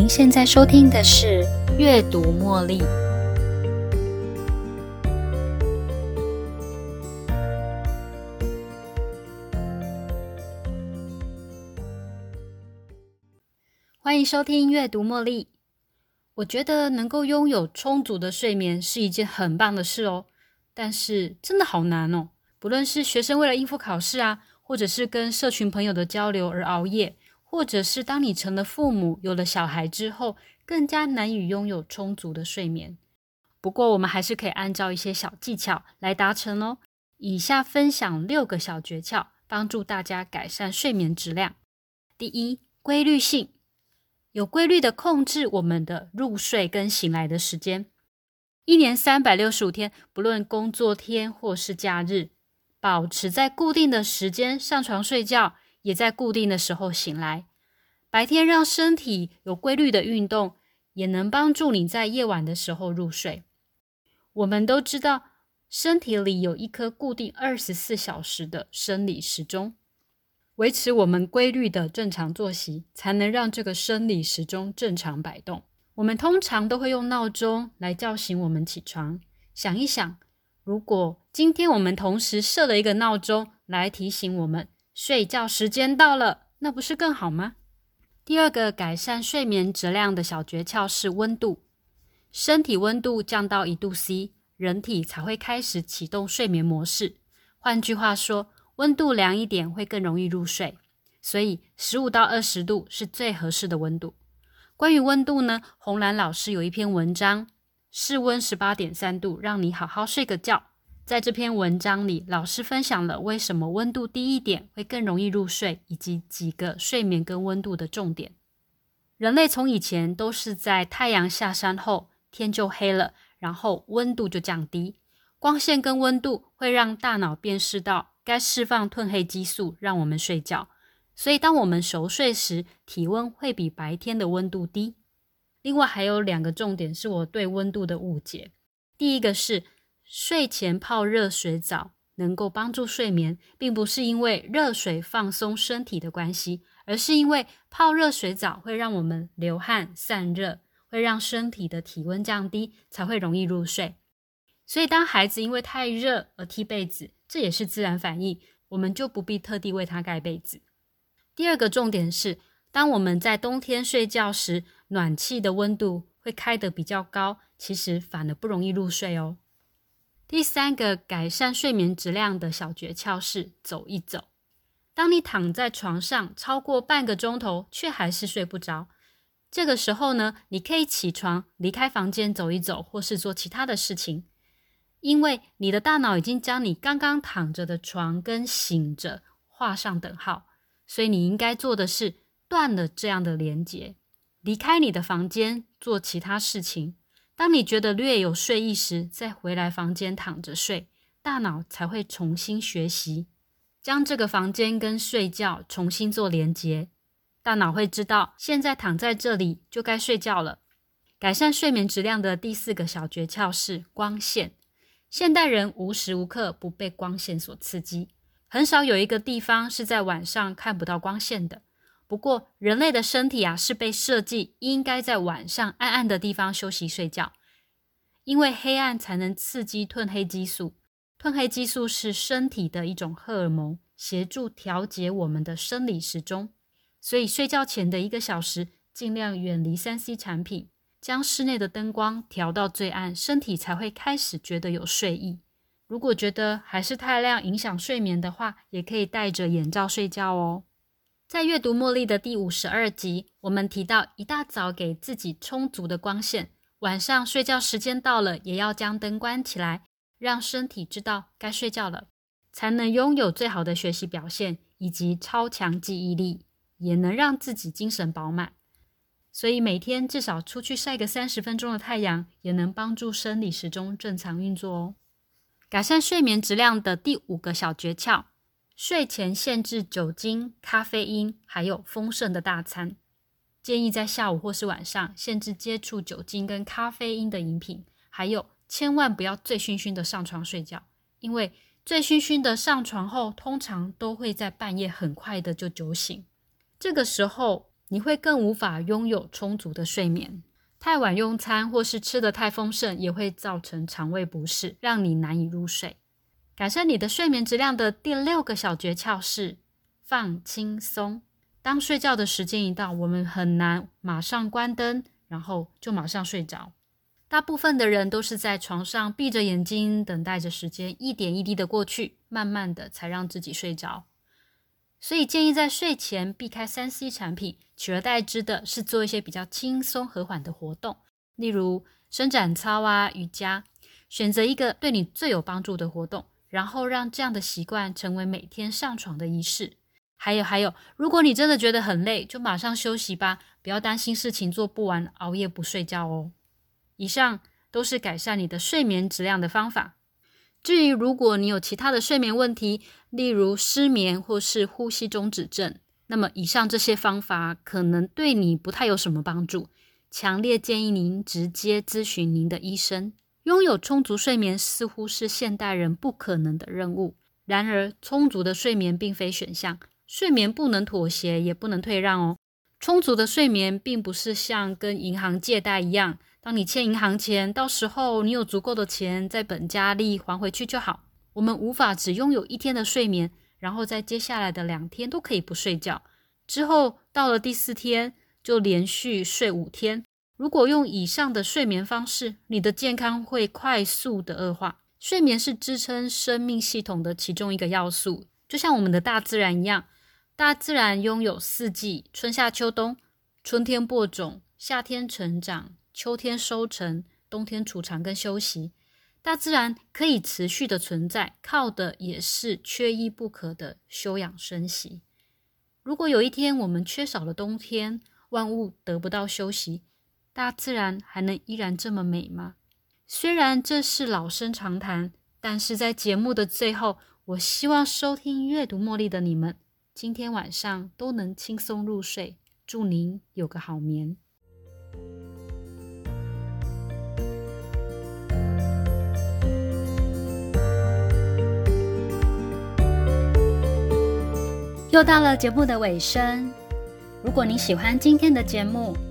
您现在收听的是《阅读茉莉》。欢迎收听《阅读茉莉》。我觉得能够拥有充足的睡眠是一件很棒的事哦，但是真的好难哦。不论是学生为了应付考试啊，或者是跟社群朋友的交流而熬夜。或者是当你成了父母，有了小孩之后，更加难以拥有充足的睡眠。不过，我们还是可以按照一些小技巧来达成哦。以下分享六个小诀窍，帮助大家改善睡眠质量。第一，规律性，有规律的控制我们的入睡跟醒来的时间。一年三百六十五天，不论工作天或是假日，保持在固定的时间上床睡觉。也在固定的时候醒来，白天让身体有规律的运动，也能帮助你在夜晚的时候入睡。我们都知道，身体里有一颗固定二十四小时的生理时钟，维持我们规律的正常作息，才能让这个生理时钟正常摆动。我们通常都会用闹钟来叫醒我们起床。想一想，如果今天我们同时设了一个闹钟来提醒我们。睡觉时间到了，那不是更好吗？第二个改善睡眠质量的小诀窍是温度。身体温度降到一度 C，人体才会开始启动睡眠模式。换句话说，温度凉一点会更容易入睡。所以十五到二十度是最合适的温度。关于温度呢，红蓝老师有一篇文章，室温十八点三度，让你好好睡个觉。在这篇文章里，老师分享了为什么温度低一点会更容易入睡，以及几个睡眠跟温度的重点。人类从以前都是在太阳下山后，天就黑了，然后温度就降低。光线跟温度会让大脑辨识到该释放褪黑激素，让我们睡觉。所以，当我们熟睡时，体温会比白天的温度低。另外，还有两个重点是我对温度的误解。第一个是。睡前泡热水澡能够帮助睡眠，并不是因为热水放松身体的关系，而是因为泡热水澡会让我们流汗散热，会让身体的体温降低，才会容易入睡。所以，当孩子因为太热而踢被子，这也是自然反应，我们就不必特地为他盖被子。第二个重点是，当我们在冬天睡觉时，暖气的温度会开得比较高，其实反而不容易入睡哦。第三个改善睡眠质量的小诀窍是走一走。当你躺在床上超过半个钟头，却还是睡不着，这个时候呢，你可以起床离开房间走一走，或是做其他的事情，因为你的大脑已经将你刚刚躺着的床跟醒着画上等号，所以你应该做的是断了这样的连接，离开你的房间做其他事情。当你觉得略有睡意时，再回来房间躺着睡，大脑才会重新学习，将这个房间跟睡觉重新做连接。大脑会知道现在躺在这里就该睡觉了。改善睡眠质量的第四个小诀窍是光线。现代人无时无刻不被光线所刺激，很少有一个地方是在晚上看不到光线的。不过，人类的身体啊，是被设计应该在晚上暗暗的地方休息睡觉，因为黑暗才能刺激褪黑激素。褪黑激素是身体的一种荷尔蒙，协助调节我们的生理时钟。所以，睡觉前的一个小时，尽量远离三 C 产品，将室内的灯光调到最暗，身体才会开始觉得有睡意。如果觉得还是太亮，影响睡眠的话，也可以戴着眼罩睡觉哦。在阅读茉莉的第五十二集，我们提到一大早给自己充足的光线，晚上睡觉时间到了，也要将灯关起来，让身体知道该睡觉了，才能拥有最好的学习表现以及超强记忆力，也能让自己精神饱满。所以每天至少出去晒个三十分钟的太阳，也能帮助生理时钟正常运作哦。改善睡眠质量的第五个小诀窍。睡前限制酒精、咖啡因，还有丰盛的大餐。建议在下午或是晚上限制接触酒精跟咖啡因的饮品。还有，千万不要醉醺醺的上床睡觉，因为醉醺醺的上床后，通常都会在半夜很快的就酒醒。这个时候，你会更无法拥有充足的睡眠。太晚用餐或是吃得太丰盛，也会造成肠胃不适，让你难以入睡。改善你的睡眠质量的第六个小诀窍是放轻松。当睡觉的时间一到，我们很难马上关灯，然后就马上睡着。大部分的人都是在床上闭着眼睛，等待着时间一点一滴的过去，慢慢的才让自己睡着。所以建议在睡前避开三 C 产品，取而代之的是做一些比较轻松和缓的活动，例如伸展操啊、瑜伽。选择一个对你最有帮助的活动，然后让这样的习惯成为每天上床的仪式。还有还有，如果你真的觉得很累，就马上休息吧，不要担心事情做不完，熬夜不睡觉哦。以上都是改善你的睡眠质量的方法。至于如果你有其他的睡眠问题，例如失眠或是呼吸中止症，那么以上这些方法可能对你不太有什么帮助。强烈建议您直接咨询您的医生。拥有充足睡眠似乎是现代人不可能的任务。然而，充足的睡眠并非选项，睡眠不能妥协，也不能退让哦。充足的睡眠并不是像跟银行借贷一样。当你欠银行钱，到时候你有足够的钱，再本加利还回去就好。我们无法只拥有一天的睡眠，然后在接下来的两天都可以不睡觉，之后到了第四天就连续睡五天。如果用以上的睡眠方式，你的健康会快速的恶化。睡眠是支撑生命系统的其中一个要素，就像我们的大自然一样，大自然拥有四季：春夏秋冬，春天播种，夏天成长。秋天收成，冬天储藏跟休息，大自然可以持续的存在，靠的也是缺一不可的休养生息。如果有一天我们缺少了冬天，万物得不到休息，大自然还能依然这么美吗？虽然这是老生常谈，但是在节目的最后，我希望收听阅读茉莉的你们，今天晚上都能轻松入睡，祝您有个好眠。又到了节目的尾声，如果你喜欢今天的节目，